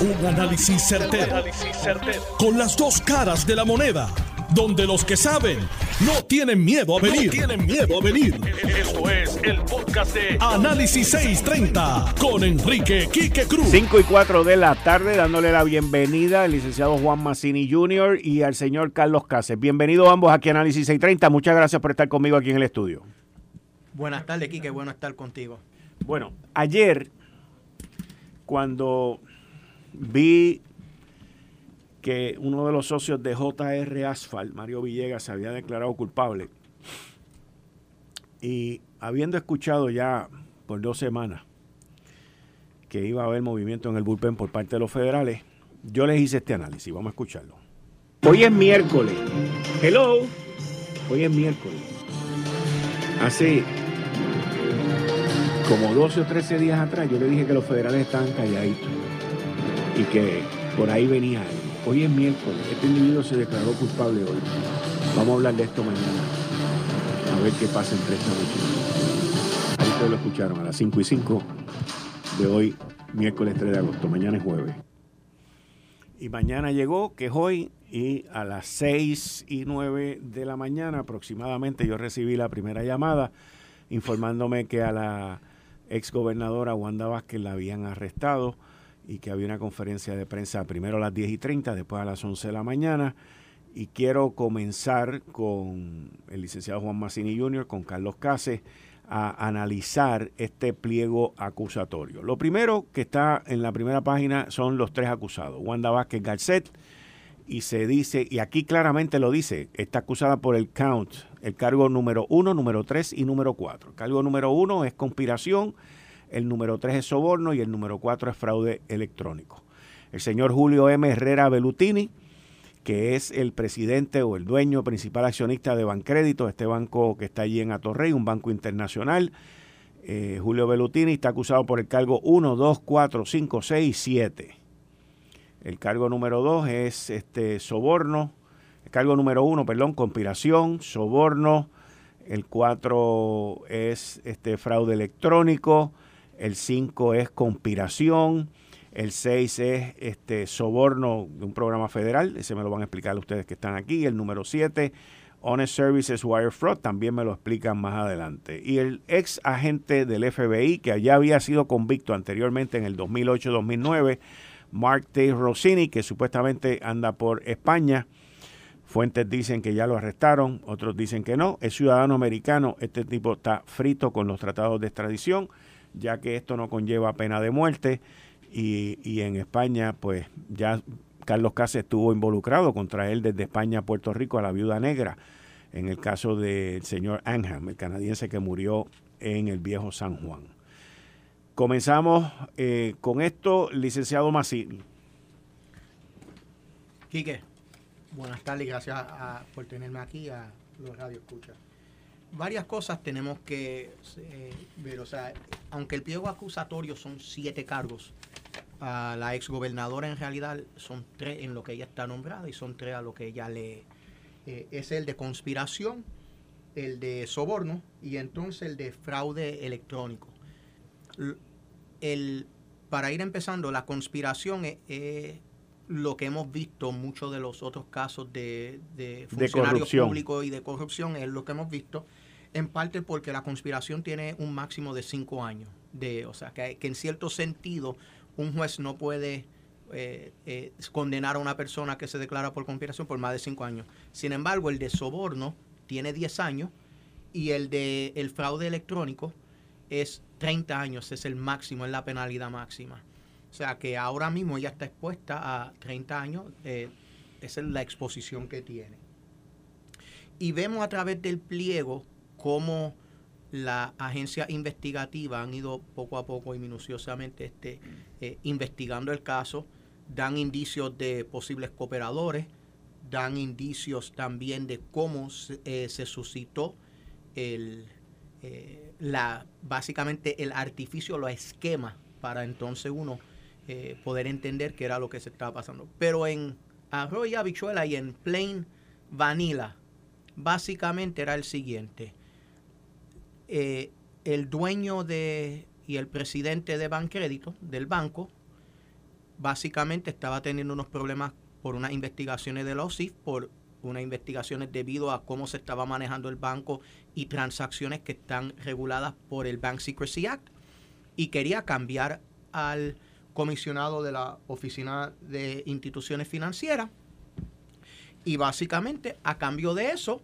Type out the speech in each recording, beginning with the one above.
Un análisis certero, Con las dos caras de la moneda. Donde los que saben no tienen miedo a venir. tienen miedo a venir. Esto es el podcast de Análisis 630 con Enrique Quique Cruz. 5 y 4 de la tarde, dándole la bienvenida al licenciado Juan Massini Jr. y al señor Carlos Cáceres. Bienvenidos ambos aquí a Análisis 630. Muchas gracias por estar conmigo aquí en el estudio. Buenas tardes, Quique. Bueno estar contigo. Bueno, ayer, cuando vi que uno de los socios de JR Asphalt, Mario Villegas, se había declarado culpable. Y habiendo escuchado ya por dos semanas que iba a haber movimiento en el bullpen por parte de los federales, yo les hice este análisis. Vamos a escucharlo. Hoy es miércoles. Hello. Hoy es miércoles. Hace como 12 o 13 días atrás yo le dije que los federales estaban calladitos y que por ahí venía Hoy es miércoles, este individuo se declaró culpable hoy. Vamos a hablar de esto mañana. A ver qué pasa entre esta noche. Ahí ustedes lo escucharon a las 5 y 5 de hoy, miércoles 3 de agosto. Mañana es jueves. Y mañana llegó, que es hoy, y a las 6 y 9 de la mañana aproximadamente yo recibí la primera llamada informándome que a la ex gobernadora Wanda Vázquez la habían arrestado y que había una conferencia de prensa primero a las 10 y 30, después a las 11 de la mañana. Y quiero comenzar con el licenciado Juan Massini Jr., con Carlos Case, a analizar este pliego acusatorio. Lo primero que está en la primera página son los tres acusados, Wanda Vázquez Garcet, y se dice, y aquí claramente lo dice, está acusada por el count, el cargo número uno, número tres y número cuatro. El cargo número uno es conspiración, el número 3 es soborno y el número 4 es fraude electrónico. El señor Julio M. Herrera Belutini, que es el presidente o el dueño principal accionista de Bancrédito, este banco que está allí en Atorrey, un banco internacional. Eh, Julio Belutini está acusado por el cargo 1, 2, 4, 5, 6 y 7. El cargo número 2 es este soborno. El cargo número 1, perdón, conspiración, soborno. El 4 es este fraude electrónico el 5 es conspiración, el 6 es este soborno de un programa federal, ese me lo van a explicar ustedes que están aquí, el número 7 Honest Services Wire Fraud, también me lo explican más adelante. Y el ex agente del FBI, que ya había sido convicto anteriormente en el 2008-2009, Mark T. Rossini, que supuestamente anda por España. Fuentes dicen que ya lo arrestaron, otros dicen que no. Es ciudadano americano, este tipo está frito con los tratados de extradición ya que esto no conlleva pena de muerte y, en España pues ya Carlos Cáceres estuvo involucrado contra él desde España a Puerto Rico a la viuda negra en el caso del señor Anham, el canadiense que murió en el viejo San Juan. Comenzamos eh, con esto, licenciado Masil. Quique, buenas tardes, gracias por tenerme aquí a los Radio Escucha varias cosas tenemos que eh, ver. O sea, aunque el pliego acusatorio son siete cargos, a la exgobernadora en realidad son tres en lo que ella está nombrada y son tres a lo que ella le... Eh, es el de conspiración, el de soborno y entonces el de fraude electrónico. El, para ir empezando, la conspiración es, lo que hemos visto, muchos de los otros casos de, de funcionarios públicos y de corrupción, es lo que hemos visto en parte porque la conspiración tiene un máximo de cinco años. De, o sea, que, en cierto sentido un juez no puede eh, eh, condenar a una persona que se declara por conspiración por más de cinco años. Sin embargo, el de soborno tiene 10 años y el de el fraude electrónico es 30 años, es el máximo, es la penalidad máxima. O sea que ahora mismo ella está expuesta a 30 años, eh, esa es la exposición que tiene. Y vemos a través del pliego cómo la agencia investigativa han ido poco a poco y minuciosamente este, eh, investigando el caso, dan indicios de posibles cooperadores, dan indicios también de cómo se, eh, suscitó el, eh, la, básicamente el artificio, los esquemas para entonces uno poder entender qué era lo que se estaba pasando. Pero en arroyo y habichuela y en plain vanilla, básicamente era el siguiente eh, el dueño de y el presidente de Bancrédito, del banco, básicamente estaba teniendo unos problemas por unas investigaciones de la OSIF, por unas investigaciones debido a cómo se estaba manejando el banco y transacciones que están reguladas por el Bank Secrecy Act. Y quería cambiar al comisionado de la Oficina de Instituciones Financieras. Y básicamente, a cambio de eso,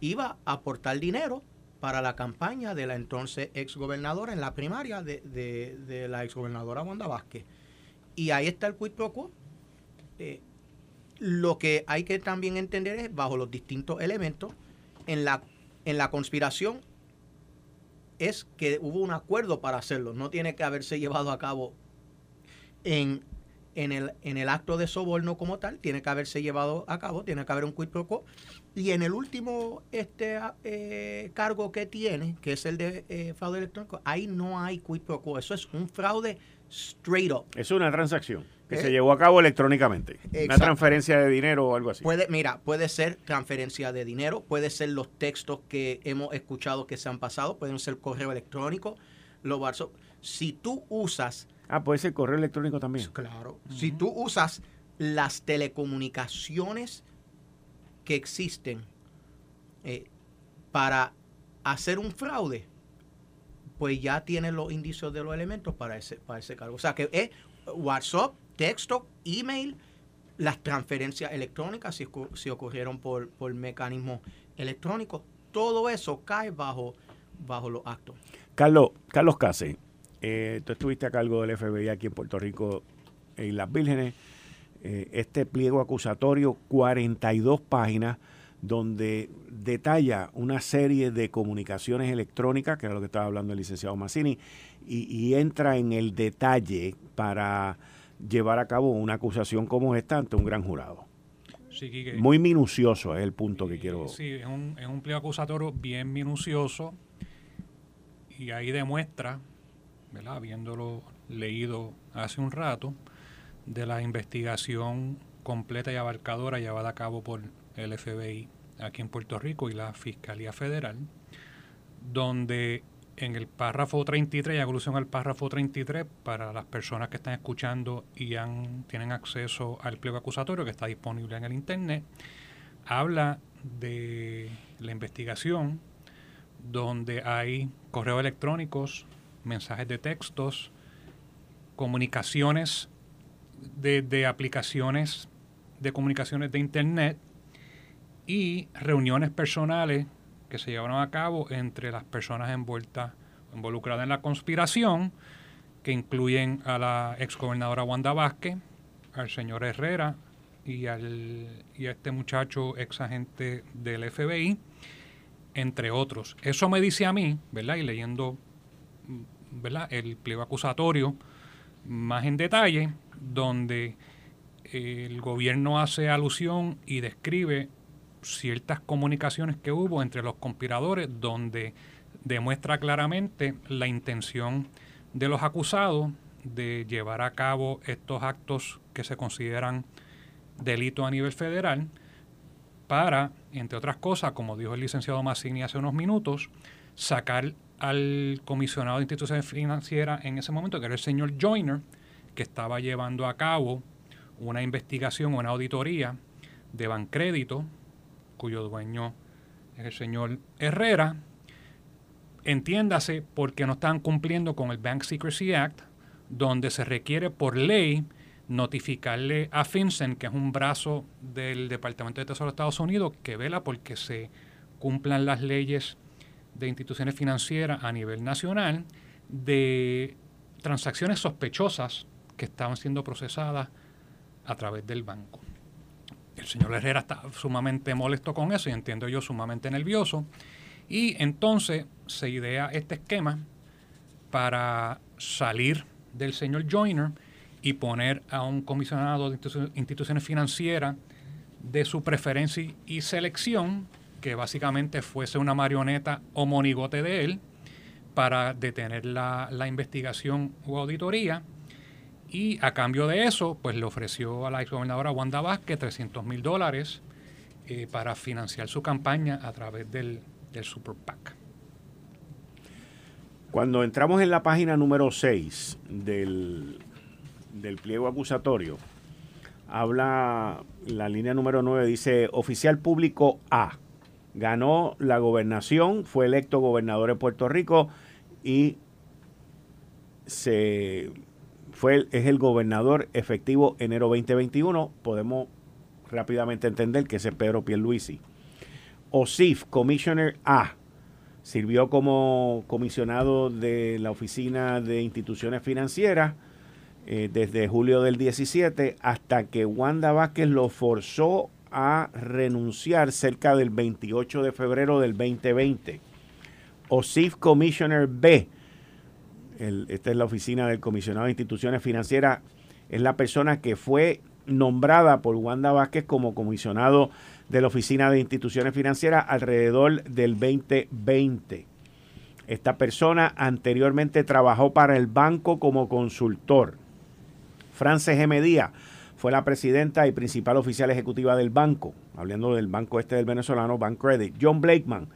iba a aportar dinero para la campaña de la entonces exgobernadora en la primaria de, de, de la exgobernadora Wanda Vázquez. Y ahí está el quid pro quo. Eh, lo que hay que también entender es, bajo los distintos elementos, en la, en la conspiración es que hubo un acuerdo para hacerlo. No tiene que haberse llevado a cabo en, en, el, en el acto de soborno como tal, tiene que haberse llevado a cabo, tiene que haber un quid pro quo. Y en el último este eh, cargo que tiene, que es el de eh, fraude electrónico, ahí no hay quid pro quo. Eso es un fraude straight up. Es una transacción que se eh, llevó a cabo electrónicamente. Una transferencia de dinero o algo así. Puede, mira, puede ser transferencia de dinero, puede ser los textos que hemos escuchado que se han pasado, pueden ser correo electrónico, los Si tú usas... Ah, puede ser correo electrónico también. Claro. Si tú usas las telecomunicaciones que existen eh, para hacer un fraude, pues ya tienes los indicios de los elementos para ese, para ese cargo. O sea que es WhatsApp, texto, email, las transferencias electrónicas, si, si ocurrieron por, por mecanismo electrónico, todo eso cae bajo, bajo los actos. Carlos, Carlos Case, eh, tú estuviste a cargo del FBI aquí en Puerto Rico, en Las Vírgenes. Eh, este pliego acusatorio, 42 páginas, donde detalla una serie de comunicaciones electrónicas, que era lo que estaba hablando el licenciado Massini, y entra en el detalle para llevar a cabo una acusación como esta ante un gran jurado. Muy minucioso es el punto que quiero. Sí, es un, es un pliego acusatorio bien minucioso y ahí demuestra, ¿verdad? habiéndolo leído hace un rato, de la investigación completa y abarcadora llevada a cabo por el FBI aquí en Puerto Rico y la Fiscalía Federal, donde en el párrafo 33 y alusión al párrafo 33 para las personas que están escuchando y han, tienen acceso al pliego acusatorio que está disponible en el internet, habla de la investigación donde hay correos electrónicos, mensajes de textos, comunicaciones de, de aplicaciones de comunicaciones de internet y reuniones personales que se llevaron a cabo entre las personas envueltas, involucradas en la conspiración, que incluyen a la exgobernadora Wanda Vázquez, al señor Herrera y, al, y a este muchacho ex agente del FBI, entre otros. Eso me dice a mí, ¿verdad? Y leyendo ¿verdad? el pliego acusatorio más en detalle, donde el gobierno hace alusión y describe ciertas comunicaciones que hubo entre los conspiradores donde demuestra claramente la intención de los acusados de llevar a cabo estos actos que se consideran delitos a nivel federal para, entre otras cosas, como dijo el licenciado Massini hace unos minutos, sacar al comisionado de instituciones financieras en ese momento, que era el señor Joyner, que estaba llevando a cabo una investigación, una auditoría de Bancrédito cuyo dueño es el señor Herrera, entiéndase porque no están cumpliendo con el Bank Secrecy Act, donde se requiere por ley notificarle a FinCEN, que es un brazo del Departamento de Tesoro de Estados Unidos, que vela porque se cumplan las leyes de instituciones financieras a nivel nacional de transacciones sospechosas que estaban siendo procesadas a través del banco. El señor Herrera está sumamente molesto con eso y entiendo yo sumamente nervioso. Y entonces se idea este esquema para salir del señor Joyner y poner a un comisionado de instituciones financieras de su preferencia y selección, que básicamente fuese una marioneta o monigote de él, para detener la, la investigación o auditoría y a cambio de eso, pues le ofreció a la exgobernadora Wanda Vázquez 300 mil dólares eh, para financiar su campaña a través del, del Super PAC. Cuando entramos en la página número 6 del, del pliego acusatorio, habla, la línea número 9 dice, oficial público A, ganó la gobernación, fue electo gobernador de Puerto Rico y se fue es el gobernador efectivo enero 2021. Podemos rápidamente entender que ese es Pedro Pierluisi. OSIF, Commissioner A, sirvió como comisionado de la Oficina de Instituciones Financieras eh, desde julio del 17 hasta que Wanda Vázquez lo forzó a renunciar cerca del 28 de febrero del 2020. OSIF Commissioner B, esta es la oficina del comisionado de instituciones financieras, es la persona que fue nombrada por Wanda Vázquez como comisionado de la Oficina de Instituciones Financieras alrededor del 2020. Esta persona anteriormente trabajó para el banco como consultor. Frances G. Medía fue la presidenta y principal oficial ejecutiva del banco, hablando del banco este del venezolano, Bank Credit. John Blakeman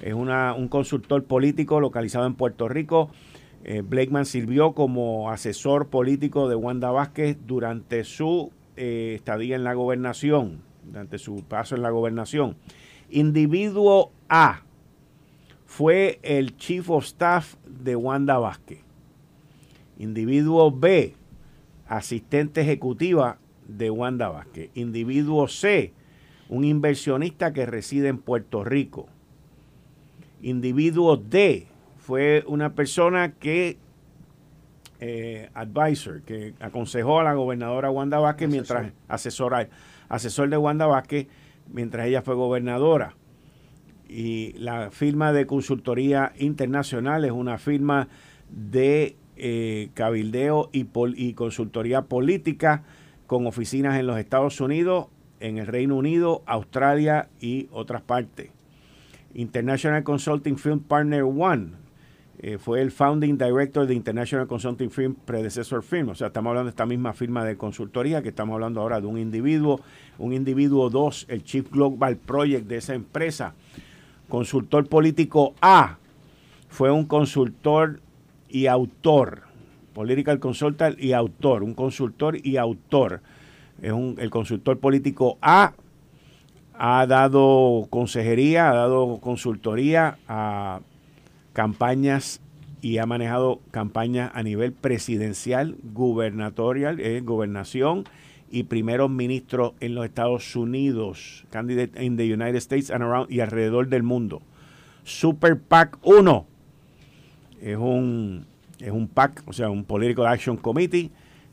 es un consultor político localizado en Puerto Rico. Eh, Blakeman sirvió como asesor político de Wanda Vázquez durante su eh, estadía en la gobernación durante su paso en la gobernación. Individuo A fue el Chief of Staff de Wanda Vázquez. Individuo B, asistente ejecutiva de Wanda Vázquez. Individuo C, un inversionista que reside en Puerto Rico. Individuo D, fue una persona que, eh, advisor, que aconsejó a la gobernadora Wanda Vázquez mientras asesora asesor de Wanda Vázquez mientras ella fue gobernadora. Y la firma de consultoría internacional es una firma de eh, cabildeo y, consultoría política con oficinas en los Estados Unidos, en el Reino Unido, Australia y otras partes. International Consulting Film Partner One eh, fue el founding director de International Consulting Firm, predecessor firm. O sea, estamos hablando de esta misma firma de consultoría que estamos hablando ahora de un individuo, un individuo 2, el Chief Global Project de esa empresa. Consultor político A fue un consultor y autor, political consultant y autor, un consultor y autor. Es un, el consultor político A ha dado consejería, ha dado consultoría a campañas y ha manejado campañas a nivel presidencial, gubernatorial, eh, gobernación y primeros ministros en los Estados Unidos, candidate in the United States and around y alrededor del mundo. Super PAC 1 es un, es un PAC, o sea, un Political Action Committee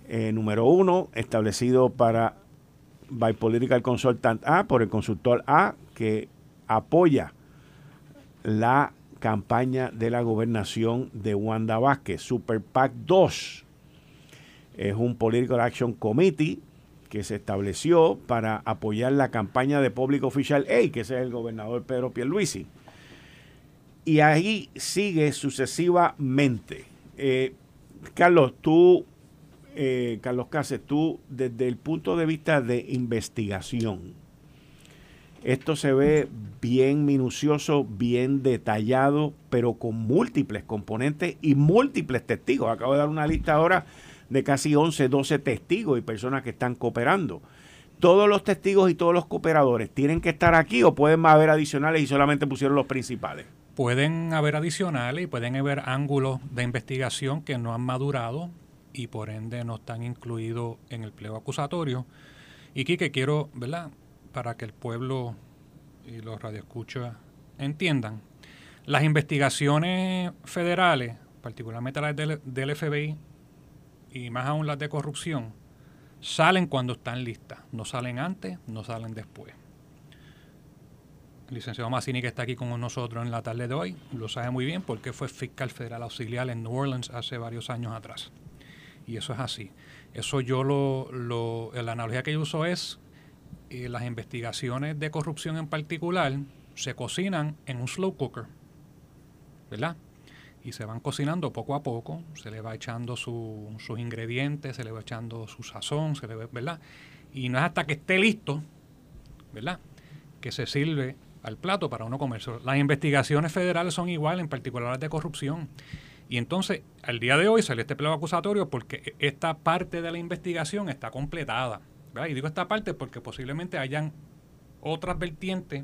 eh, número uno, establecido para by Political Consultant A, por el consultor A, que apoya la campaña de la gobernación de Wanda Vázquez. Super PAC 2 es un Political Action Committee que se estableció para apoyar la campaña de Público Oficial A, que es el gobernador Pedro Pierluisi. Y ahí sigue sucesivamente. Eh, Carlos, tú, eh, Carlos Cáceres, tú desde el punto de vista de investigación, esto se ve bien minucioso, bien detallado, pero con múltiples componentes y múltiples testigos. Acabo de dar una lista ahora de casi 11, 12 testigos y personas que están cooperando. ¿Todos los testigos y todos los cooperadores tienen que estar aquí o pueden haber adicionales y solamente pusieron los principales? Pueden haber adicionales y pueden haber ángulos de investigación que no han madurado y por ende no están incluidos en el pliego acusatorio. Y que quiero, ¿verdad? para que el pueblo y los radioescuchas entiendan. Las investigaciones federales, particularmente las del, FBI y más aún las de corrupción, salen cuando están listas. No salen antes, no salen después. El licenciado Massini, que está aquí con nosotros en la tarde de hoy, lo sabe muy bien porque fue fiscal federal auxiliar en New Orleans hace varios años atrás. Y eso es así. Eso yo lo, lo la analogía que yo uso es las investigaciones de corrupción en particular se cocinan en un slow cooker, ¿verdad? Y se van cocinando poco a poco, se le va echando sus ingredientes, se le va echando su sazón, se le va, ¿verdad? Y no es hasta que esté listo, ¿verdad? Que se sirve al plato para uno comerse. Las investigaciones federales son iguales, en particular las de corrupción. Y entonces, al día de hoy sale este pliego acusatorio porque esta parte de la investigación está completada. Y digo esta parte porque posiblemente hayan otras vertientes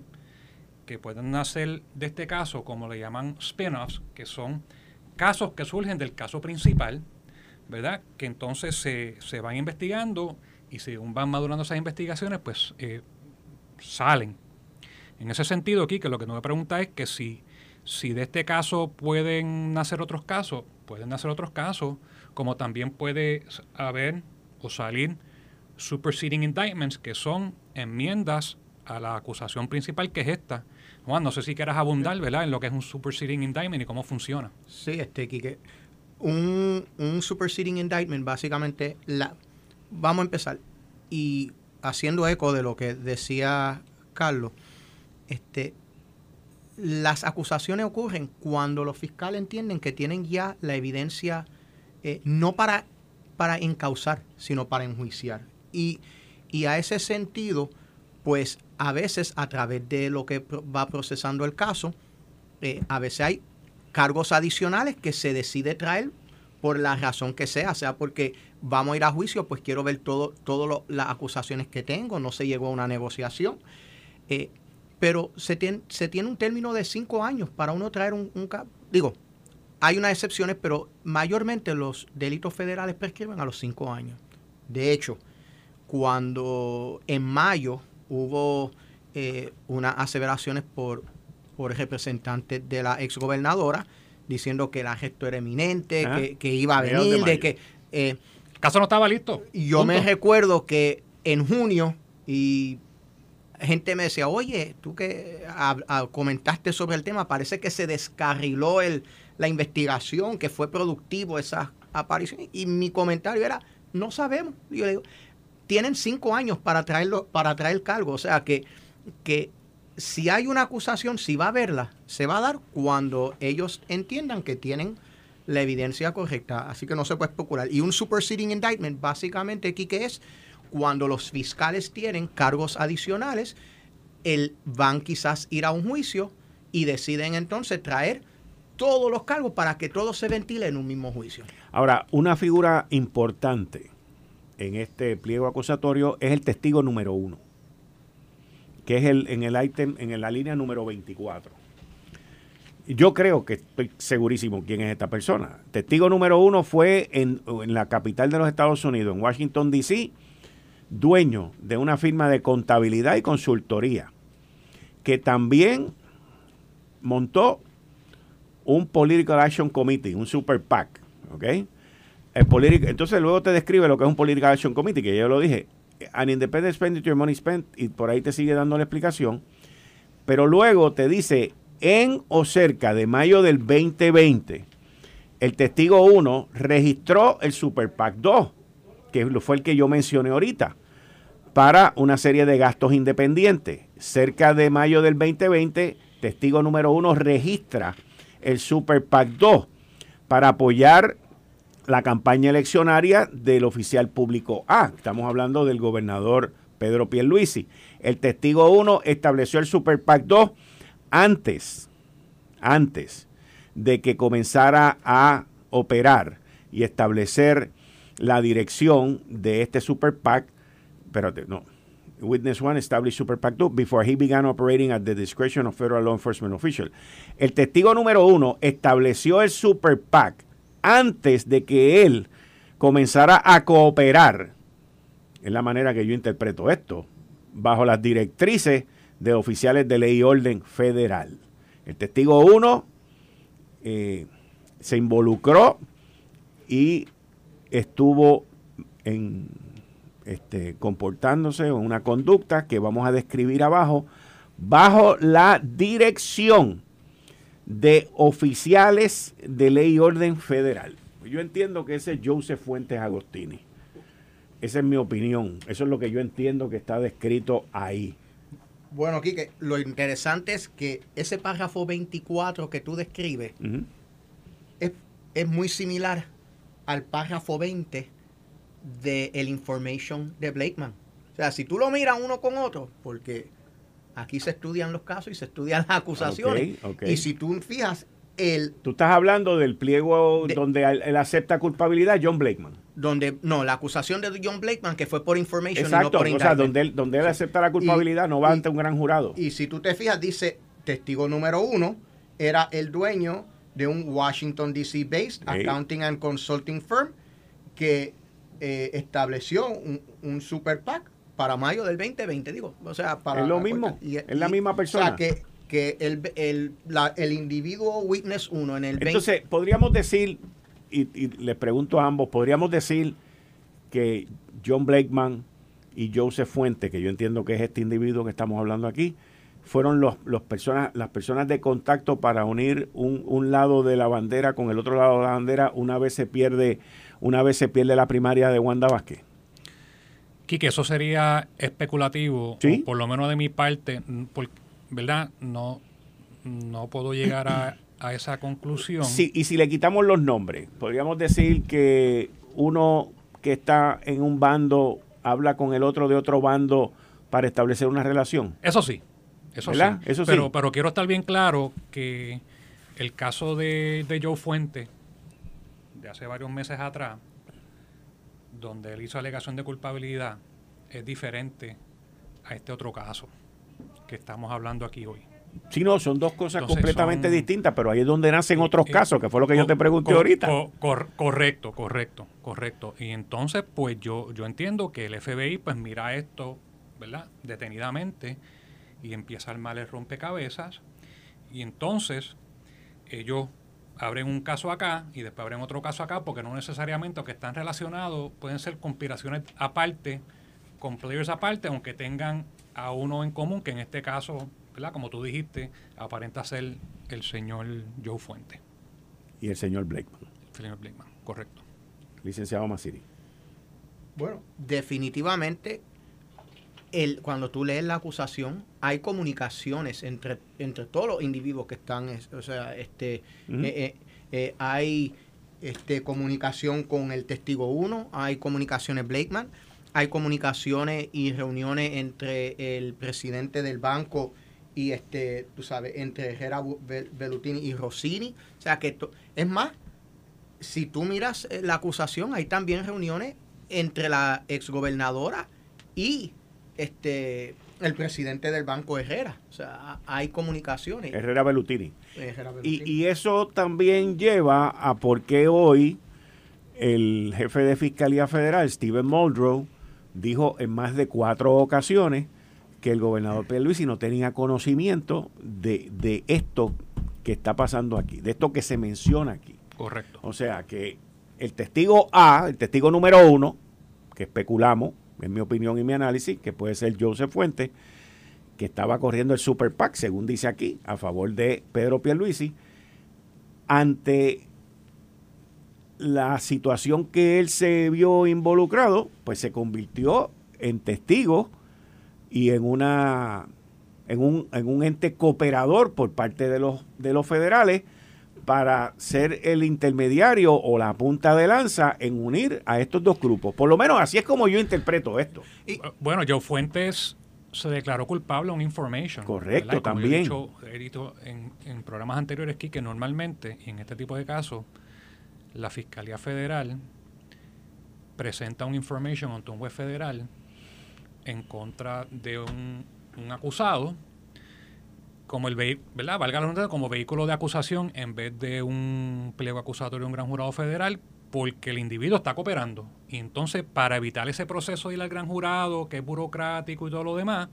que pueden nacer de este caso, como le llaman spin-offs, que son casos que surgen del caso principal, ¿verdad? Que entonces se, se van investigando y según van madurando esas investigaciones, pues eh, salen. En ese sentido, aquí, que lo que no me pregunta es que si, si de este caso pueden nacer otros casos, pueden nacer otros casos, como también puede haber o salir superseding indictments, que son enmiendas a la acusación principal, que es esta. Juan, no sé si quieras abundar, ¿verdad?, en lo que es un superseding indictment y cómo funciona. Sí, este, Quique. Un, un superseding indictment, básicamente, la, vamos a empezar. Y haciendo eco de lo que decía Carlos, este, las acusaciones ocurren cuando los fiscales entienden que tienen ya la evidencia eh, no para, para encauzar, sino para enjuiciar. Y, y a ese sentido, pues a veces a través de lo que va procesando el caso, eh, a veces hay cargos adicionales que se decide traer por la razón que sea, sea porque vamos a ir a juicio, pues quiero ver todas todo las acusaciones que tengo, no se llegó a una negociación. Eh, pero se tiene, se tiene un término de cinco años para uno traer un, un digo, hay unas excepciones, pero mayormente los delitos federales prescriben a los cinco años. De hecho, cuando en mayo hubo eh, unas aseveraciones por, por representantes de la exgobernadora diciendo que el arresto era eminente, ah, que, iba a venir, de, que... Eh, el caso no estaba listo. Yo me recuerdo que en junio y gente me decía, oye, tú que comentaste sobre el tema, parece que se descarriló el, la investigación, que fue productivo esa aparición. Y mi comentario era, no sabemos. Yo le digo, tienen cinco años para traerlo, para traer cargo. O sea que, que si hay una acusación, si va a verla, se va a dar cuando ellos entiendan que tienen la evidencia correcta. Así que no se puede especular. Y un superseding indictment, básicamente aquí que es cuando los fiscales tienen cargos adicionales, el, van quizás ir a un juicio y deciden entonces traer todos los cargos para que todo se ventile en un mismo juicio. Ahora, una figura importante en este pliego acusatorio es el testigo número uno, que es el, en el ítem, en la línea número 24. Yo creo que estoy segurísimo quién es esta persona. Testigo número uno fue en, en la capital de los Estados Unidos, en Washington, D.C., dueño de una firma de contabilidad y consultoría, que también montó un Political Action Committee, un Super PAC, ¿ok? Entonces luego te describe lo que es un Political Action Committee, que yo lo dije, an independent expenditure money spent, y por ahí te sigue dando la explicación, pero luego te dice, en o cerca de mayo del 2020, el testigo 1 registró el Super PAC 2, que fue el que yo mencioné ahorita, para una serie de gastos independientes. Cerca de mayo del 2020, testigo número 1 registra el Super PAC 2 para apoyar la campaña eleccionaria del oficial público A. Estamos hablando del gobernador Pedro Pierluisi. El testigo 1 estableció el Super PAC 2 antes, antes de que comenzara a operar y establecer la dirección de este Super PAC. Espérate, no. Witness 1 established Super PAC 2 before he began operating at the discretion of federal law enforcement official. El testigo número 1 estableció el Super PAC antes de que él comenzara a cooperar, es la manera que yo interpreto esto, bajo las directrices de oficiales de ley y orden federal. El testigo 1 eh, se involucró y estuvo en, este, comportándose en una conducta que vamos a describir abajo, bajo la dirección de oficiales de ley y orden federal. Yo entiendo que ese es Joseph Fuentes Agostini. Esa es mi opinión. Eso es lo que yo entiendo que está descrito ahí. Bueno, Quique, lo interesante es que ese párrafo 24 que tú describes es, es, muy similar al párrafo 20 de el information de Blakeman. O sea, si tú lo miras uno con otro, porque Aquí se estudian los casos y se estudian las acusaciones. Y si tú fijas, el... Tú estás hablando del pliego donde él, acepta culpabilidad, John Blakeman. Donde, no, la acusación de John Blakeman, que fue por information Exacto, no por o sea, donde él, donde él acepta la culpabilidad, no va ante un gran jurado. Y si tú te fijas, dice, testigo número uno, era el dueño de un Washington, D.C. based accounting and consulting firm que eh, estableció un, super PAC para mayo del 2020, digo. O sea, para... Es lo mismo, es la misma persona. O sea, que que el, el, el individuo Witness 1 en el 20... Entonces, podríamos decir, y, y, les pregunto a ambos, podríamos decir que John Blakeman y Joseph Fuente, que yo entiendo que es este individuo que estamos hablando aquí, fueron los, los personas, las personas de contacto para unir un, un, lado de la bandera con el otro lado de la bandera una vez se pierde, una vez se pierde la primaria de Wanda Vázquez. Quique, eso sería especulativo, por lo menos de mi parte, porque ¿verdad? No, no puedo llegar a, esa conclusión. Sí, y si le quitamos los nombres, podríamos decir que uno que está en un bando habla con el otro de otro bando para establecer una relación. Eso sí, eso sí. Eso pero, sí. Pero quiero estar bien claro que el caso de, de Joe Fuente, de hace varios meses atrás, donde él hizo alegación de culpabilidad, es diferente a este otro caso que estamos hablando aquí hoy. Sí, no, son dos cosas completamente distintas, pero ahí es donde nacen otros eh, casos, que fue lo que yo te pregunté ahorita. correcto, correcto, correcto. Y entonces, pues yo, yo entiendo que el FBI pues mira esto, ¿verdad? Detenidamente y empieza a armar el rompecabezas. Y entonces ellos abren un caso acá y después abren otro caso acá, porque no necesariamente, que están relacionados, pueden ser conspiraciones aparte, con players aparte, aunque tengan a uno en común, que en este caso, ¿verdad? como tú dijiste, aparenta ser el señor Joe Fuente. Y el señor Blakeman. El señor Blakeman, correcto. Licenciado Masiri. Bueno, definitivamente, el, cuando tú lees la acusación, hay comunicaciones entre, entre todos los individuos que están, o sea, este, eh, eh, eh, hay este, comunicación con el testigo 1, hay comunicaciones Blakeman, hay comunicaciones y reuniones entre el presidente del banco y este, tú sabes, entre Herrera Bellutini y Rossini. O sea que es más, si tú miras la acusación, hay también reuniones entre la exgobernadora y este el presidente del banco Herrera. O sea, hay comunicaciones. Herrera Bellutini. Y, y eso también lleva a por qué hoy el jefe de Fiscalía Federal, Steven Muldrow, dijo en más de cuatro ocasiones que el gobernador Pierluisi no tenía conocimiento de, de esto que está pasando aquí, de esto que se menciona aquí. Correcto. O sea que el testigo A, el testigo número uno, que especulamos, en mi opinión y mi análisis, que puede ser Joseph Fuentes, que estaba corriendo el Super PAC, según dice aquí, a favor de Pedro Pierluisi, ante la situación que él se vio involucrado, pues se convirtió en testigo y en una en un, en un ente cooperador por parte de los de los federales para ser el intermediario o la punta de lanza en unir a estos dos grupos. Por lo menos así es como yo interpreto esto. Y, bueno, Joe Fuentes se declaró culpable en information. Correcto, también. He dicho, en, en, programas anteriores aquí que normalmente, en este tipo de casos, la Fiscalía Federal presenta un information ante un juez federal en contra de un, acusado como el vehículo de acusación en vez de un pliego acusatorio de un gran jurado federal porque el individuo está cooperando. Y entonces, para evitar ese proceso de ir al gran jurado, que es burocrático y todo lo demás,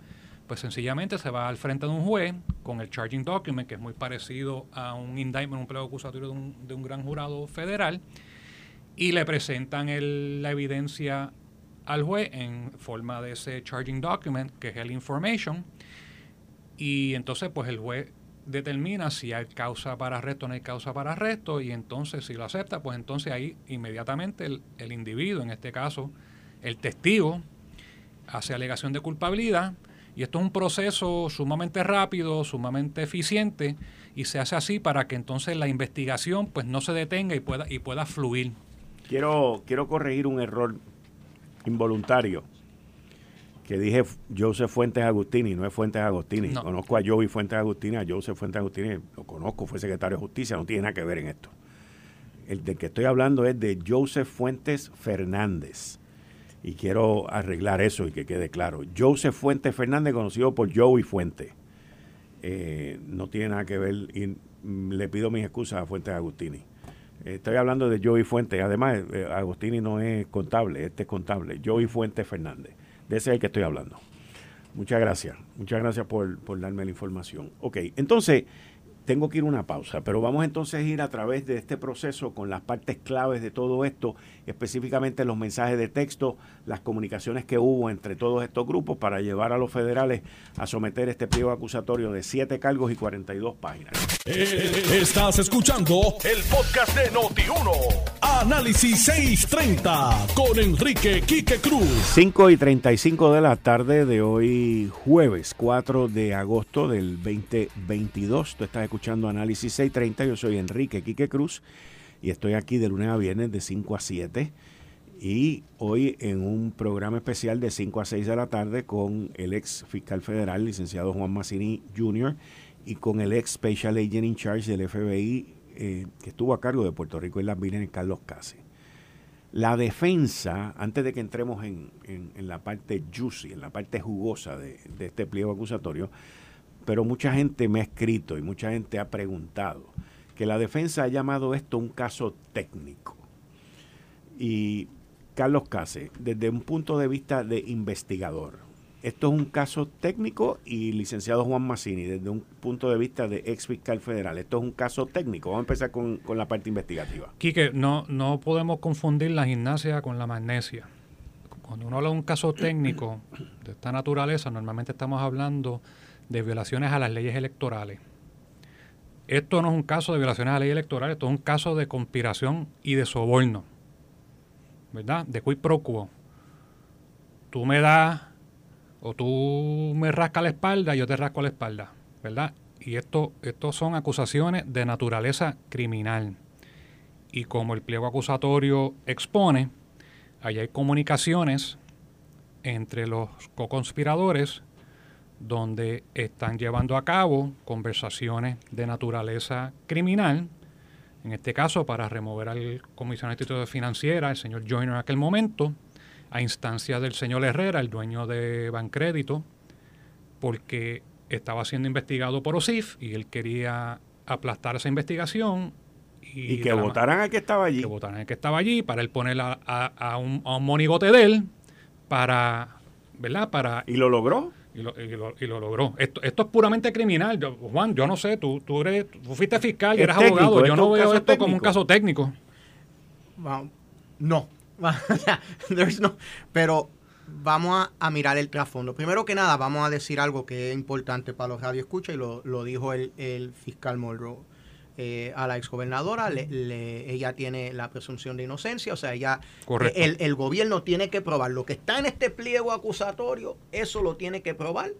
pues sencillamente se va al frente de un juez con el charging document, que es muy parecido a un indictment, un pliego acusatorio de un, de un gran jurado federal, y le presentan la evidencia al juez en forma de ese charging document, que es el information, y entonces pues el juez determina si hay causa para arresto o no hay causa para arresto, y entonces si lo acepta, pues entonces ahí inmediatamente el, el individuo, en este caso el testigo, hace alegación de culpabilidad, y esto es un proceso sumamente rápido, sumamente eficiente y se hace así para que entonces la investigación pues no se detenga y pueda y pueda fluir. Quiero quiero corregir un error involuntario que dije Joseph Fuentes Agustini, no es Fuentes Agustini. Conozco a Joey Fuentes Agustini, a Joseph Fuentes Agustini, lo conozco, fue secretario de Justicia, no tiene nada que ver en esto. El de que estoy hablando es de Joseph Fuentes Fernández. Y quiero arreglar eso y que quede claro. Joseph Fuentes Fernández, conocido por Joey Fuentes. Eh, no tiene nada que ver y le pido mis excusas a Fuentes Agustini. Estoy hablando de Joey Fuentes. Además, eh, Agustini no es contable, este es contable. Joey Fuentes Fernández. De ese es el que estoy hablando. Muchas gracias. Muchas gracias por, por darme la información. Ok, entonces, tengo que ir a una pausa, pero vamos entonces a ir a través de este proceso con las partes claves de todo esto, específicamente los mensajes de texto, las comunicaciones que hubo entre todos estos grupos para llevar a los federales a someter este pliego acusatorio de siete cargos y 42 páginas. Eh, estás escuchando el podcast de Noti1. Análisis 630 con Enrique Quique Cruz. 5 y 35 de la tarde de hoy, jueves 4 de agosto del 2022. Tú estás escuchando Análisis 630. Yo soy Enrique Quique Cruz y estoy aquí de lunes a viernes de 5 a 7. Y hoy en un programa especial de 5 a 6 de la tarde con el ex fiscal federal, licenciado Juan Massini Jr., y con el ex Special Agent in Charge del FBI, eh, que estuvo a cargo de Puerto Rico y las Vírgenes, Carlos Case. La defensa, antes de que entremos en, la parte juicy, en la parte jugosa de, de este pliego acusatorio, pero mucha gente me ha escrito y mucha gente ha preguntado que la defensa ha llamado esto un caso técnico. Y Carlos Case, desde un punto de vista de investigador, esto es un caso técnico y licenciado Juan Massini, desde un punto de vista de ex fiscal federal, esto es un caso técnico. Vamos a empezar con, con la parte investigativa. Quique, no, no podemos confundir la gimnasia con la magnesia. Cuando uno habla de un caso técnico de esta naturaleza, normalmente estamos hablando de violaciones a las leyes electorales. Esto no es un caso de violaciones a las leyes electorales, esto es un caso de conspiración y de soborno. ¿Verdad? De quid pro quo. Tú me das o tú me rascas la espalda yo te rasco la espalda. ¿Verdad? Y esto, esto son acusaciones de naturaleza criminal. Y como el pliego acusatorio expone, ahí hay comunicaciones entre los co-conspiradores donde están llevando a cabo conversaciones de naturaleza criminal, en este caso para remover al comisionado de instituciones financieras, el señor Joyner en aquel momento, a instancia del señor Herrera, el dueño de Bancrédito, porque estaba siendo investigado por OSIF y él quería aplastar esa investigación. Y, que votaran al que estaba allí. Que votaran al que estaba allí para él poner a, un, a un monigote de él para, ¿verdad? Para, ¿Y lo logró? Y lo, y lo, logró. Esto, esto es puramente criminal. Juan, yo no sé, tú, tú, eres, tú fuiste fiscal y eres abogado. Yo no veo esto como un caso técnico. no. no. Pero vamos a, mirar el trasfondo. Primero que nada, vamos a decir algo que es importante para los radioescuchas y lo, lo dijo el, el fiscal Monroe eh, a la exgobernadora, le, ella tiene la presunción de inocencia, o sea, ella, el, el, gobierno tiene que probar lo que está en este pliego acusatorio, eso lo tiene que probar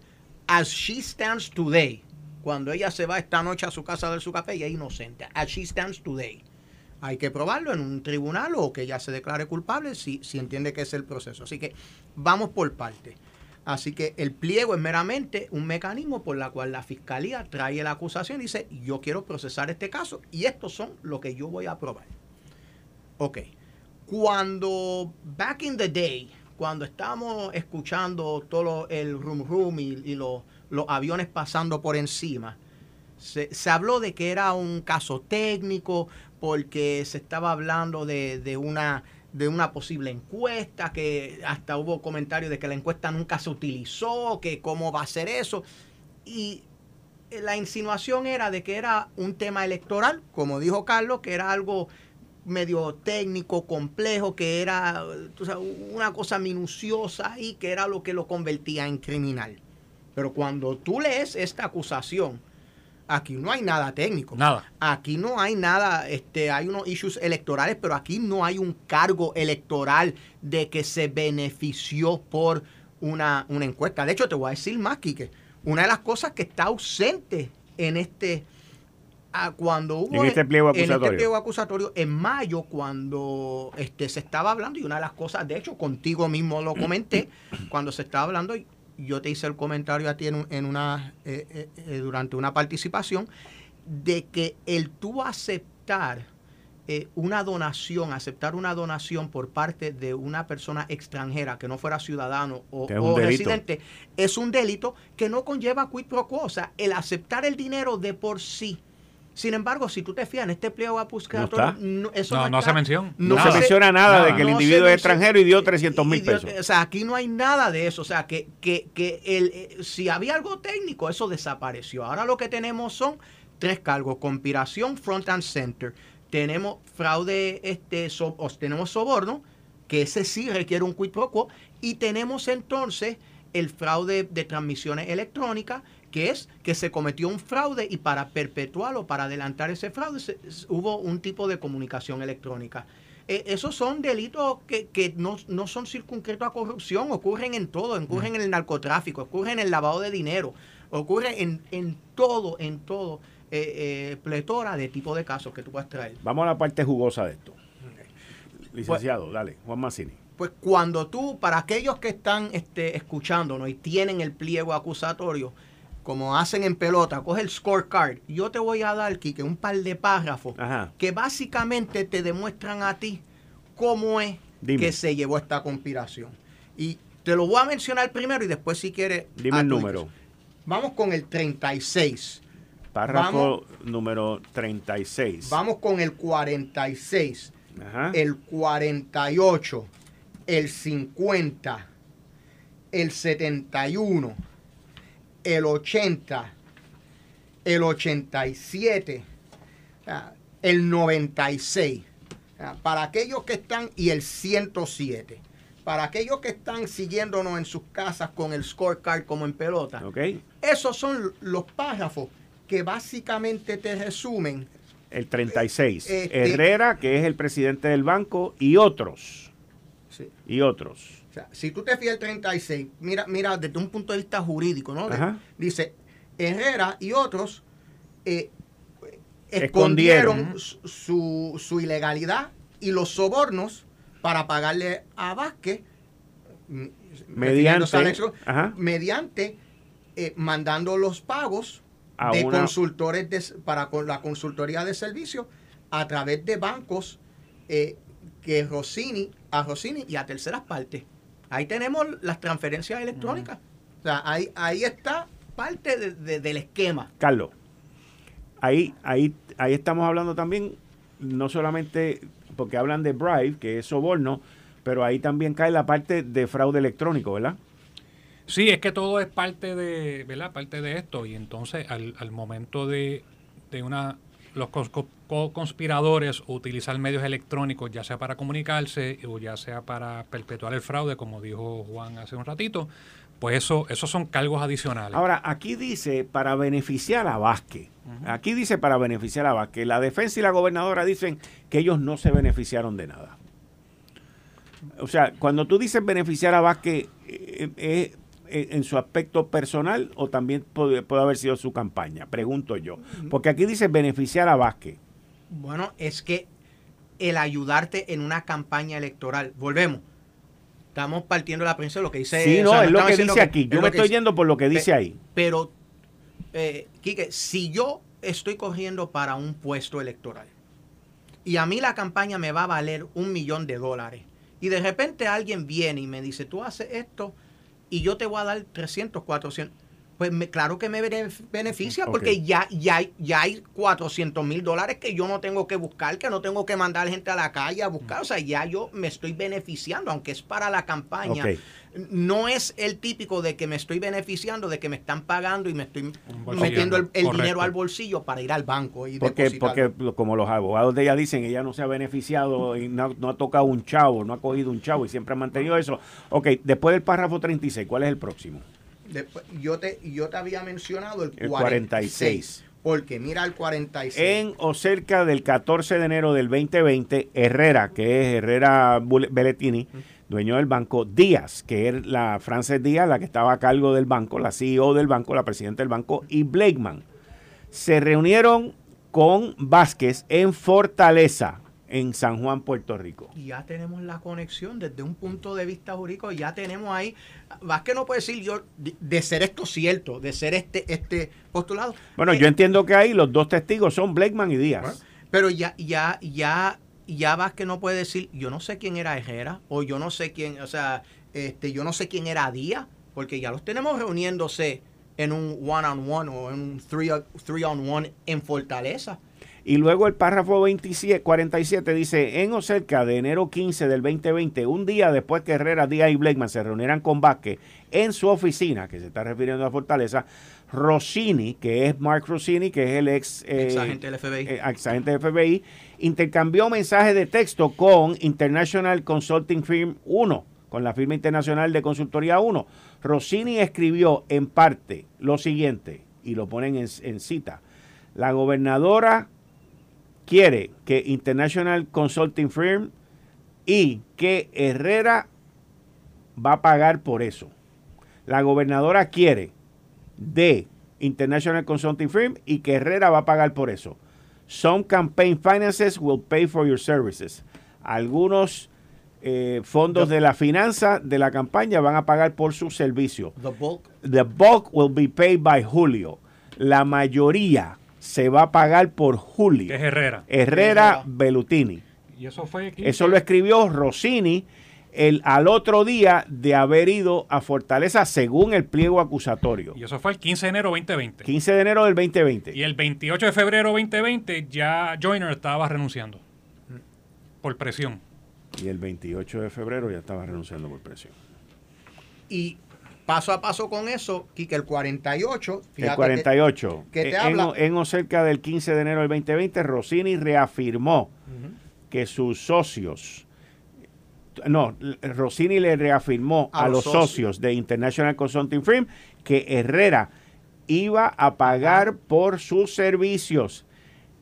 as she stands today. Cuando ella se va esta noche a su casa del su café, ella es inocente, as she stands today. Hay que probarlo en un tribunal o que ella se declare culpable si, si entiende que es el proceso. Así que vamos por partes. Así que el pliego es meramente un mecanismo por la cual la fiscalía trae la acusación y dice, yo quiero procesar este caso y estos son lo que yo voy a probar. Ok. Cuando, back in the day, cuando estábamos escuchando todo el room room y, los, aviones pasando por encima, se, habló de que era un caso técnico porque se estaba hablando de una de una posible encuesta, que hasta hubo comentarios de que la encuesta nunca se utilizó, que cómo va a ser eso. Y la insinuación era de que era un tema electoral, como dijo Carlos, que era algo medio técnico, complejo, que era una cosa minuciosa y que era lo que lo convertía en criminal. Pero cuando tú lees esta acusación, Aquí no hay nada técnico. Nada. Aquí no hay nada, este, hay unos issues electorales, pero aquí no hay un cargo electoral de que se benefició por una, una encuesta. De hecho, te voy a decir más, Quique. Una de las cosas que está ausente en este cuando hubo en este pliego acusatorio. En este pliego acusatorio, en mayo, cuando este, se estaba hablando, y una de las cosas, de hecho, contigo mismo lo comenté, cuando se estaba hablando, yo te hice el comentario a ti en, una, eh, eh, eh, durante una participación, de que el tú aceptar una donación, aceptar una donación por parte de una persona extranjera que no fuera ciudadano o, residente, es un delito que no conlleva quid pro quo. O sea, el aceptar el dinero de por sí sin embargo, si tú te fías en este pliego acusatorio, no, eso no, no, se menciona. No, se menciona nada de que el individuo es extranjero y dio 300 mil pesos. O sea, aquí no hay nada de eso. O sea, que, que, que el, eh, si había algo técnico, eso desapareció. Ahora lo que tenemos son tres cargos: conspiración, front and center. Tenemos fraude, este, tenemos soborno, que ese sí requiere un quid pro quo. Y tenemos entonces el fraude de transmisiones electrónicas que es que se cometió un fraude y para perpetuarlo, para adelantar ese fraude, hubo un tipo de comunicación electrónica. E, esos son delitos que, no, son circunscritos a corrupción, ocurren en todo, ocurren en el narcotráfico, ocurren en el lavado de dinero, ocurren en, todo, en todo, eh, eh, pletora de tipo de casos que tú puedes traer. Vamos a la parte jugosa de esto. Licenciado, pues, dale, Juan Massini. Pues cuando tú, para aquellos que están este, escuchándonos y tienen el pliego acusatorio, como hacen en pelota, coge el scorecard. Yo te voy a dar, Kike, un par de párrafos que básicamente te demuestran a ti cómo es que se llevó esta conspiración. Y te lo voy a mencionar primero y después si quieres... Dime el número. Vamos con el 36. Párrafo número 36. Vamos con el 46. El 48. El 50. El 71 el 80, el 87, el 96. Para aquellos que están, y el 107. Para aquellos que están siguiéndonos en sus casas con el scorecard como en pelota. Esos son los párrafos que básicamente te resumen. El 36. Este Herrera, que es el presidente del banco, y otros. Y otros si tú te fías el 36, mira, mira desde un punto de vista jurídico, ¿no? Dice, Herrera y otros eh, escondieron, Su, ilegalidad y los sobornos para pagarle a Vázquez mm, mediante, mediante eh, mandando los pagos de consultores para la consultoría de servicios a través de bancos eh, que Rossini, a Rossini y a terceras partes. Ahí tenemos las transferencias electrónicas. O sea, ahí, ahí está parte del esquema. Carlos, ahí, ahí, ahí estamos hablando también, no solamente porque hablan de bribe, que es soborno, pero ahí también cae la parte de fraude electrónico, ¿verdad? Sí, es que todo es parte de, ¿verdad? Parte de esto. Y entonces, al, al momento de, de una los conspiradores utilizar medios electrónicos, ya sea para comunicarse o ya sea para perpetuar el fraude, como dijo Juan hace un ratito, pues eso, esos son cargos adicionales. Ahora, aquí dice para beneficiar a Vázquez. Aquí dice para beneficiar a Vázquez. La defensa y la gobernadora dicen que ellos no se beneficiaron de nada. O sea, cuando tú dices beneficiar a Vázquez, eh, eh, en, su aspecto personal o también puede, haber sido su campaña? Pregunto yo. Porque aquí dice beneficiar a Vázquez. Bueno, es que el ayudarte en una campaña electoral, volvemos. Estamos partiendo de la premisa de lo que dice. Sí, no, es lo que dice aquí. Yo me estoy yendo por lo que dice ahí. Pero, eh, Quique, si yo estoy corriendo para un puesto electoral y a mí la campaña me va a valer un millón de dólares y de repente alguien viene y me dice, tú haces esto y yo te voy a dar 300, 400. Pues me, claro que me beneficia porque ya, ya, ya hay 400 mil dólares que yo no tengo que buscar, que no tengo que mandar gente a la calle a buscar. O sea, ya yo me estoy beneficiando, aunque es para la campaña. No es el típico de que me estoy beneficiando, de que me están pagando y me estoy metiendo el, dinero al bolsillo para ir al banco. Y porque, porque como los abogados de ella dicen, ella no se ha beneficiado y no, no ha tocado un chavo, no ha cogido un chavo y siempre ha mantenido eso. Ok, después del párrafo 36, ¿cuál es el próximo? Yo, te, yo te había mencionado el, 46. Porque mira el 46. En o cerca del 14 de enero del 2020, Herrera, que es Herrera Belletini, dueño del banco, Díaz, que es la Frances Díaz, la que estaba a cargo del banco, la CEO del banco, la presidenta del banco, y Blakeman, se reunieron con Vázquez en Fortaleza, en San Juan, Puerto Rico. Ya tenemos la conexión desde un punto de vista jurídico, ya tenemos ahí, Vázquez no puede decir yo de, ser esto cierto, de ser este, este postulado. Bueno, yo eh, entiendo que ahí los dos testigos son Blakeman y Díaz. pero ya, ya, ya, ya Vázquez no puede decir, yo no sé quién era Ejera, o yo no sé quién, o sea, este, yo no sé quién era Díaz, porque ya los tenemos reuniéndose en un one-on-one o en un three-on-one en Fortaleza. Y luego el párrafo 27, 47 dice, en o cerca de enero 15 del 2020, un día después que Herrera, Díaz y Blakeman se reunieran con Vázquez en su oficina, que se está refiriendo a Fortaleza, Rossini, que es Mark Rossini, que es el ex, eh, agente del FBI. Eh, ex agente del FBI, intercambió mensajes de texto con International Consulting Firm 1, con la firma internacional de consultoría 1. Rossini escribió en parte lo siguiente, y lo ponen en, cita. La gobernadora quiere que International Consulting Firm y que Herrera va a pagar por eso. La gobernadora quiere de International Consulting Firm y que Herrera va a pagar por eso. Some campaign finances will pay for your services. Algunos eh, fondos de la finanza de la campaña van a pagar por su servicio. The bulk. The bulk will be paid by Julio. La mayoría se va a pagar por Julio. Es Herrera. Herrera Bellutini. Y eso fue. Eso lo escribió Rossini el, al otro día de haber ido a Fortaleza según el pliego acusatorio. Y eso fue el 15 de enero 2020. 15 de enero del 2020. Y el 28 de febrero 2020 ya Joyner estaba renunciando por presión. Y el 28 de febrero ya estaba renunciando por presión. Y paso a paso con eso, Kike, el 48. El 48. Que, te en, en, o cerca del 15 de enero del 2020, Rossini reafirmó que sus socios. No, Rossini le reafirmó a, los socios. de International Consulting Firm que Herrera iba a pagar por sus servicios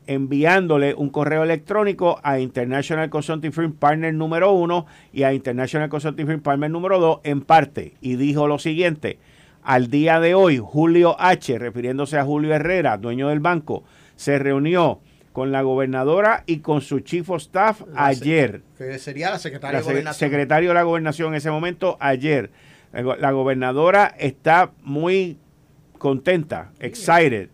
enviándole un correo electrónico a International Consulting Firm Partner número uno y a International Consulting Firm Partner número dos en parte y dijo lo siguiente, al día de hoy Julio H, refiriéndose a Julio Herrera, dueño del banco, se reunió con la gobernadora y con su chief of staff ayer. Que sería la secretaria de Gobernación. Secretario de la Gobernación en ese momento ayer. La gobernadora está muy contenta, excited,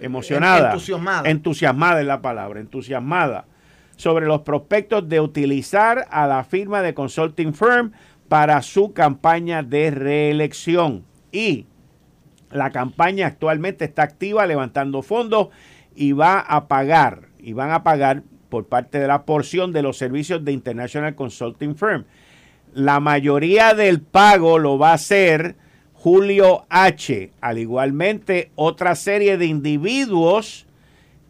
emocionada, entusiasmada. entusiasmada es la palabra, entusiasmada sobre los prospectos de utilizar a la firma de consulting firm para su campaña de reelección. Y la campaña actualmente está activa levantando fondos y va a pagar, y van a pagar por parte de la porción de los servicios de International Consulting Firm. La mayoría del pago lo va a hacer Julio H. Al igualmente, otra serie de individuos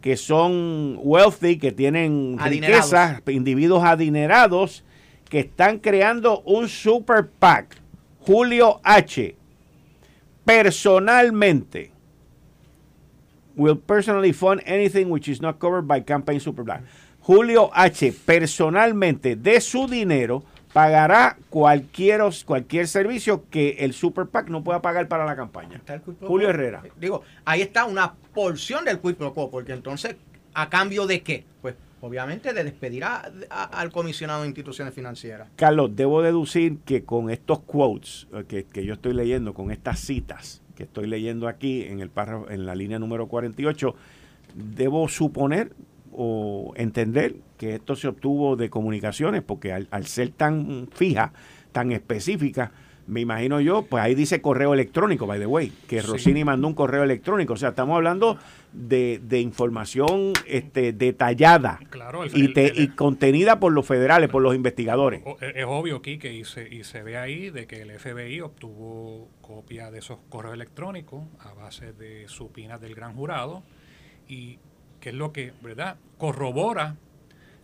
que son wealthy, que tienen riquezas, individuos adinerados, que están creando un super PAC. Julio H. Personalmente will personally fund anything which is not covered by campaign super PAC. Julio H. personalmente de su dinero pagará cualquier, cualquier servicio que el Super PAC no pueda pagar para la campaña. Julio Herrera. Digo, ahí está una porción del quid pro quo, porque entonces, ¿a cambio de qué? Pues obviamente de despedir al comisionado de instituciones financieras. Carlos, debo deducir que con estos quotes eh, que, que yo estoy leyendo, con estas citas que estoy leyendo aquí en, el párrafo, en la línea número 48, debo suponer o entender que esto se obtuvo de comunicaciones, porque al, ser tan fija, tan específica, me imagino yo, pues ahí dice correo electrónico, by the way, que Rossini mandó un correo electrónico. O sea, estamos hablando de, información este, detallada y, contenida por los federales, por los investigadores. Es obvio, Kike, y se, y se ve ahí de que el FBI obtuvo copia de esos correos electrónicos a base de supinas del gran jurado y que es lo que, ¿verdad?, corrobora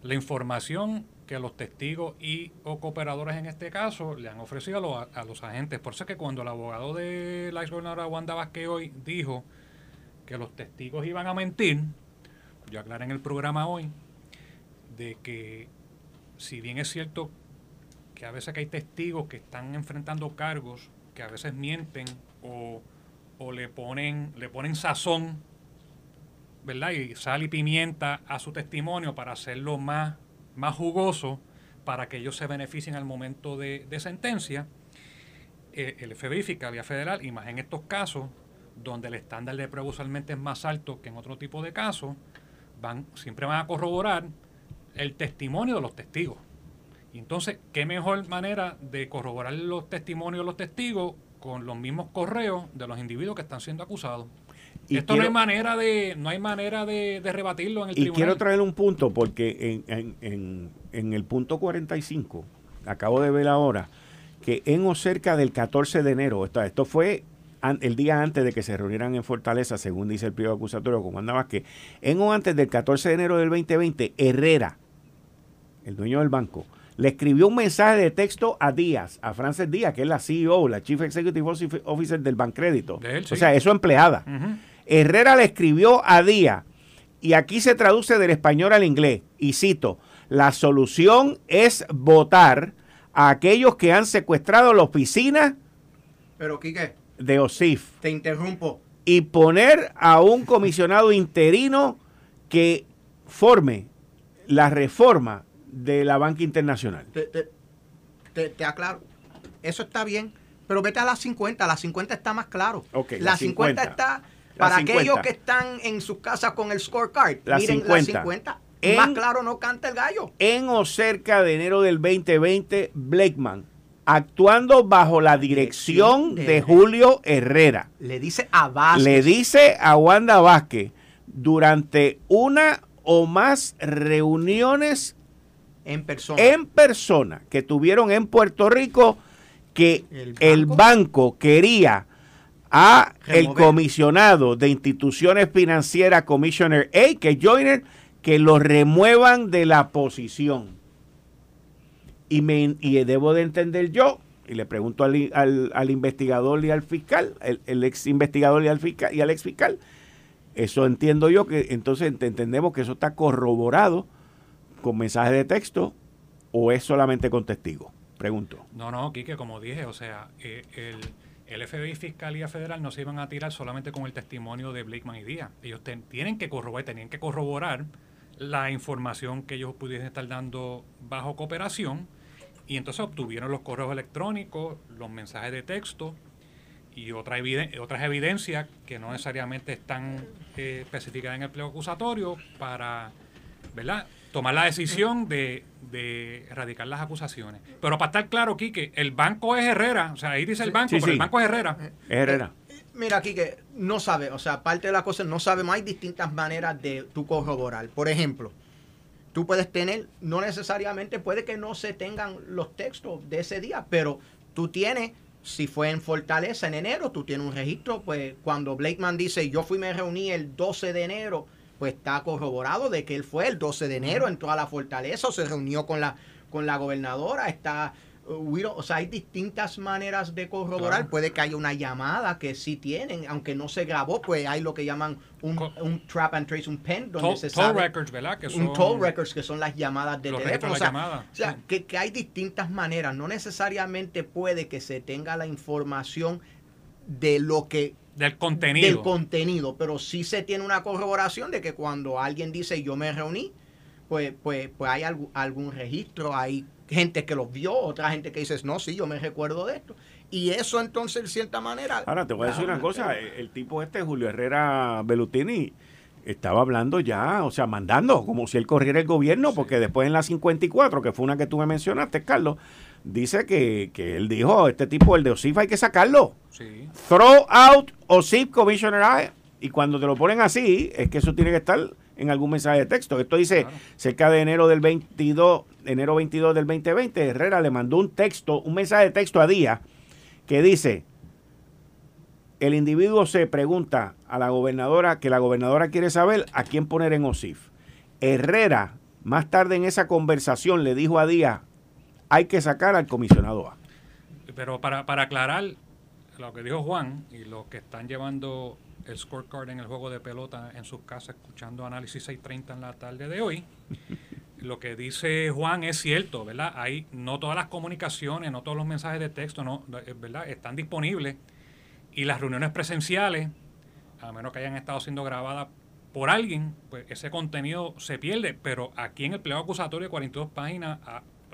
la información que los testigos y o cooperadores en este caso le han ofrecido a los, agentes. Por eso es que cuando el abogado de la ex gobernadora Wanda Vázquez hoy dijo que los testigos iban a mentir, yo aclaré en el programa hoy, de que si bien es cierto que a veces hay testigos que están enfrentando cargos que a veces mienten o, o le ponen le ponen sazón ¿verdad? Y sal y pimienta a su testimonio para hacerlo más, más jugoso, para que ellos se beneficien al momento de, sentencia. Eh, el FBI, Fiscalía Federal, y más en estos casos, donde el estándar de prueba usualmente es más alto que en otro tipo de casos, van, siempre van a corroborar el testimonio de los testigos. Entonces, ¿qué mejor manera de corroborar los testimonios de los testigos con los mismos correos de los individuos que están siendo acusados? Y Esto no hay manera de no hay manera de, rebatirlo en el tribunal. Y quiero traer un punto porque en, en, en, el punto 45 acabo de ver ahora que en o cerca del 14 de enero, esto, esto fue el día antes de que se reunieran en Fortaleza, según dice el pliego acusatorio con Wanda Vázquez, en o antes del 14 de enero del 2020, Herrera, el dueño del banco, le escribió un mensaje de texto a Díaz, a Frances Díaz, que es la CEO, la Chief Executive Officer del Bancrédito. O sea, es su empleada. Herrera le escribió a Díaz, y aquí se traduce del español al inglés, y cito, la solución es votar a aquellos que han secuestrado la oficina Pero, Quique, de OSIF. Te interrumpo. Y poner a un comisionado interino que forme la reforma de la banca internacional. Te, aclaro. Eso está bien, pero vete a las 50. La 50 está más claro. la, 50. está para aquellos que están en sus casas con el scorecard. La miren, 50. la 50. más claro no canta el gallo. En o cerca de enero del 2020, Blakeman actuando bajo la dirección de, Julio Herrera. Le dice a Vázquez. Le dice a Wanda Vázquez durante una o más reuniones en persona. en persona que tuvieron en Puerto Rico que el banco, quería a el comisionado de instituciones financieras, Commissioner A, que Joyner, que lo remuevan de la posición. Y, me, y debo de entender yo, y le pregunto al, al, investigador y al fiscal, el, ex investigador y al, fiscal, y al ex fiscal, eso entiendo yo que entonces entendemos que eso está corroborado con mensajes de texto o es solamente con testigos. Pregunto. No, no, Quique, como dije, o sea, eh, el, el FBI y Fiscalía Federal no se iban a tirar solamente con el testimonio de Blakeman y Díaz. Ellos tienen que corroborar, tenían que corroborar la información que ellos pudiesen estar dando bajo cooperación y entonces obtuvieron los correos electrónicos, los mensajes de texto y otra otras evidencias que no necesariamente están eh, especificadas en el pliego acusatorio para ¿verdad? tomar la decisión de, de, erradicar las acusaciones. Pero para estar claro, Quique, el banco es Herrera. O sea, ahí dice el banco, pero el banco es Herrera. Herrera. Eh, mira, Quique, no sabe, o sea, parte de la cosa, no sabemos, hay distintas maneras de tu corroborar. Por ejemplo, tú puedes tener, no necesariamente, puede que no se tengan los textos de ese día, pero tú tienes, si fue en Fortaleza en enero, tú tienes un registro, pues cuando Blakeman dice, yo fui, me reuní el 12 de enero, pues está corroborado de que él fue el 12 de enero, entró a la Fortaleza o se reunió con la, con la gobernadora, está o sea, hay distintas maneras de corroborar. Puede que haya una llamada que sí tienen, aunque no se grabó, pues hay lo que llaman un, un trap and trace, un pen, donde se toll records, ¿verdad? Que son, un toll records, que son las llamadas de teléfono. O sea, o sea que, que, hay distintas maneras. No necesariamente puede que se tenga la información de lo que del contenido. Del contenido, pero sí se tiene una corroboración de que cuando alguien dice yo me reuní, pues, pues, pues hay algún, algún registro, hay gente que los vio, otra gente que dice, no, sí, yo me recuerdo de esto. Y eso entonces, de cierta manera... Ahora, te voy a decir una cosa, el, tipo este, Julio Herrera Belutini, estaba hablando ya, o sea, mandando, como si él corriera el gobierno, porque después en la 54, que fue una que tú me mencionaste, Carlos, dice que, que él dijo, este tipo, el de OSIF, hay que sacarlo. Sí. Throw out OSIF Commissioner Y cuando te lo ponen así, es que eso tiene que estar en algún mensaje de texto. Esto dice, cerca de enero del 22, enero 22 del 2020, Herrera le mandó un texto, un mensaje de texto a Díaz que dice, el individuo se pregunta a la gobernadora, que la gobernadora quiere saber a quién poner en OSIF. Herrera, más tarde en esa conversación, le dijo a Díaz, hay que sacar al comisionado A. Pero para, para aclarar lo que dijo Juan y los que están llevando el scorecard en el juego de pelota en sus casas escuchando análisis 630 en la tarde de hoy. Lo que dice Juan es cierto, ¿verdad? Hay no todas las comunicaciones, no todos los mensajes de texto, no, eh, ¿verdad? Están disponibles y las reuniones presenciales, a menos que hayan estado siendo grabadas por alguien, pues ese contenido se pierde, pero aquí en el pliego acusatorio de 42 páginas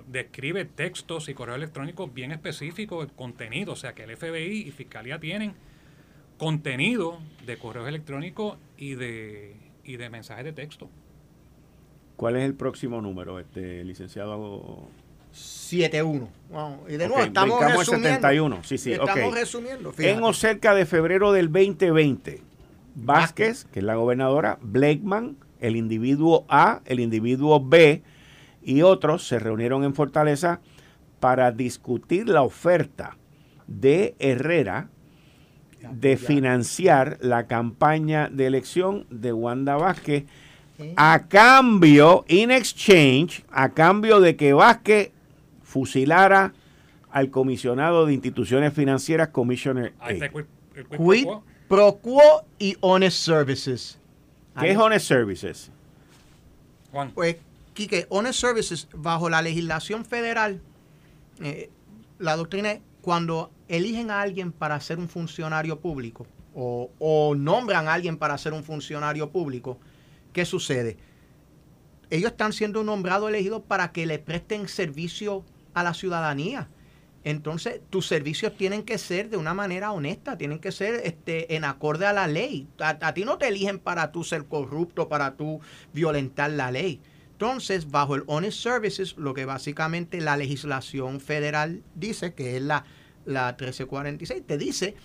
describe textos y correos electrónicos bien específicos, el contenido, o sea que el FBI y Fiscalía tienen contenido de correos electrónicos y de, y de mensajes de texto. ¿Cuál es el próximo número, este licenciado? 7-1. Y de nuevo, estamos resumiendo. 71. Sí, sí, estamos resumiendo. En o cerca de febrero del 2020, Vázquez, que es la gobernadora, Blakeman, el individuo A, el individuo B y otros se reunieron en Fortaleza para discutir la oferta de Herrera de financiar la campaña de elección de Wanda Vázquez a cambio, in exchange, a cambio de que Vázquez fusilara al comisionado de instituciones financieras, Commissioner A. Quid pro quo y Honest Services. ¿Qué es Honest Services? Juan. Pues, Quique, Honest Services, bajo la legislación federal, eh, la doctrina es cuando eligen a alguien para ser un funcionario público o, nombran a alguien para ser un funcionario público, ¿qué sucede? Ellos están siendo nombrados, elegidos para que le presten servicio a la ciudadanía. Entonces, tus servicios tienen que ser de una manera honesta, tienen que ser este, en acorde a la ley. A, ti no te eligen para tú ser corrupto, para tú violentar la ley. Entonces, bajo el Honest Services, lo que básicamente la legislación federal dice, que es la, la 1346, te dice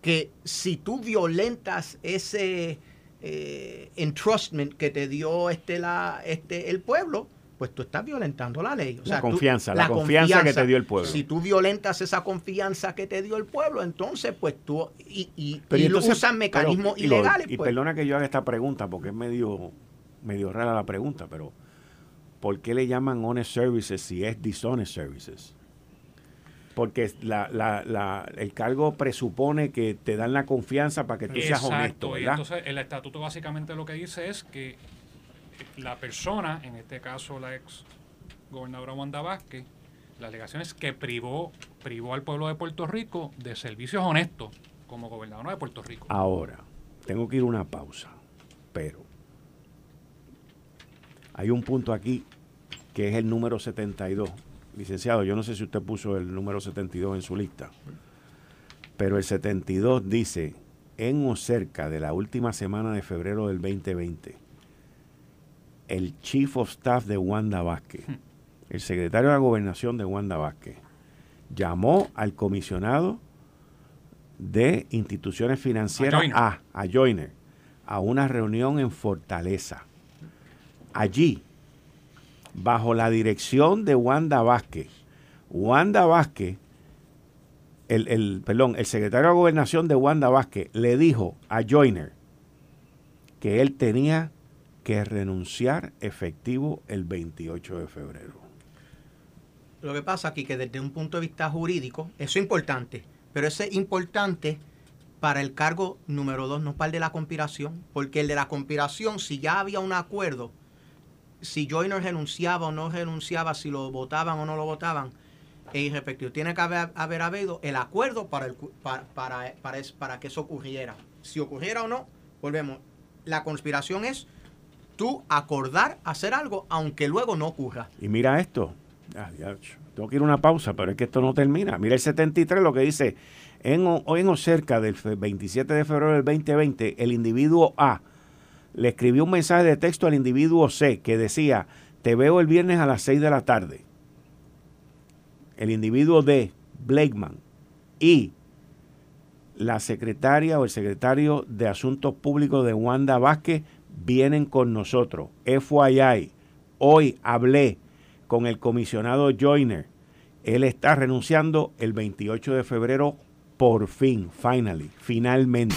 que si tú violentas ese eh, entrustment que te dio este, la, este, el pueblo, pues tú estás violentando la ley. la confianza, la, confianza, que te dio el pueblo. Si tú violentas esa confianza que te dio el pueblo, entonces pues tú y, y, usas mecanismos ilegales. Y, pues. perdona que yo haga esta pregunta porque es medio, medio rara la pregunta, pero ¿por qué le llaman honest services si es dishonest services? Porque la, la, el cargo presupone que te dan la confianza para que tú seas honesto. ¿verdad? entonces el estatuto básicamente lo que dice es que la persona, en este caso la ex gobernadora Wanda Vázquez, la alegación es que privó, privó al pueblo de Puerto Rico de servicios honestos como gobernadora de Puerto Rico. Ahora, tengo que ir a una pausa, pero hay un punto aquí que es el número 72. Licenciado, yo no sé si usted puso el número 72 en su lista, pero el 72 dice, en o cerca de la última semana de febrero del 2020, el Chief of Staff de Wanda Vázquez, el secretario de la gobernación de Wanda Vázquez, llamó al comisionado de instituciones financieras a, a Joyner, a una reunión en Fortaleza. Allí, bajo la dirección de Wanda Vázquez, Wanda Vázquez, el, el, perdón, el secretario de gobernación de Wanda Vázquez le dijo a Joyner que él tenía que renunciar efectivo el 28 de febrero. Lo que pasa aquí que desde un punto de vista jurídico, eso es importante, pero eso es importante para el cargo número dos, no para el de la conspiración, porque el de la conspiración, si ya había un acuerdo, si Joyner renunciaba o no renunciaba, si lo votaban o no lo votaban, es respectivo. Tiene que haber, habido el acuerdo para, para, para, para, que eso ocurriera. Si ocurriera o no, volvemos. La conspiración es tú acordar hacer algo, aunque luego no ocurra. Y mira esto, ah, tengo que ir a una pausa, pero es que esto no termina. Mira el 73 lo que dice, en, hoy en o cerca del 27 de febrero del 2020, el individuo A le escribió un mensaje de texto al individuo C que decía, te veo el viernes a las 6 de la tarde. El individuo D, Blakeman, y la secretaria o el secretario de Asuntos Públicos de Wanda Vázquez vienen con nosotros. FYI, hoy hablé con el comisionado Joyner. Él está renunciando el 28 de febrero por fin, finally, finalmente.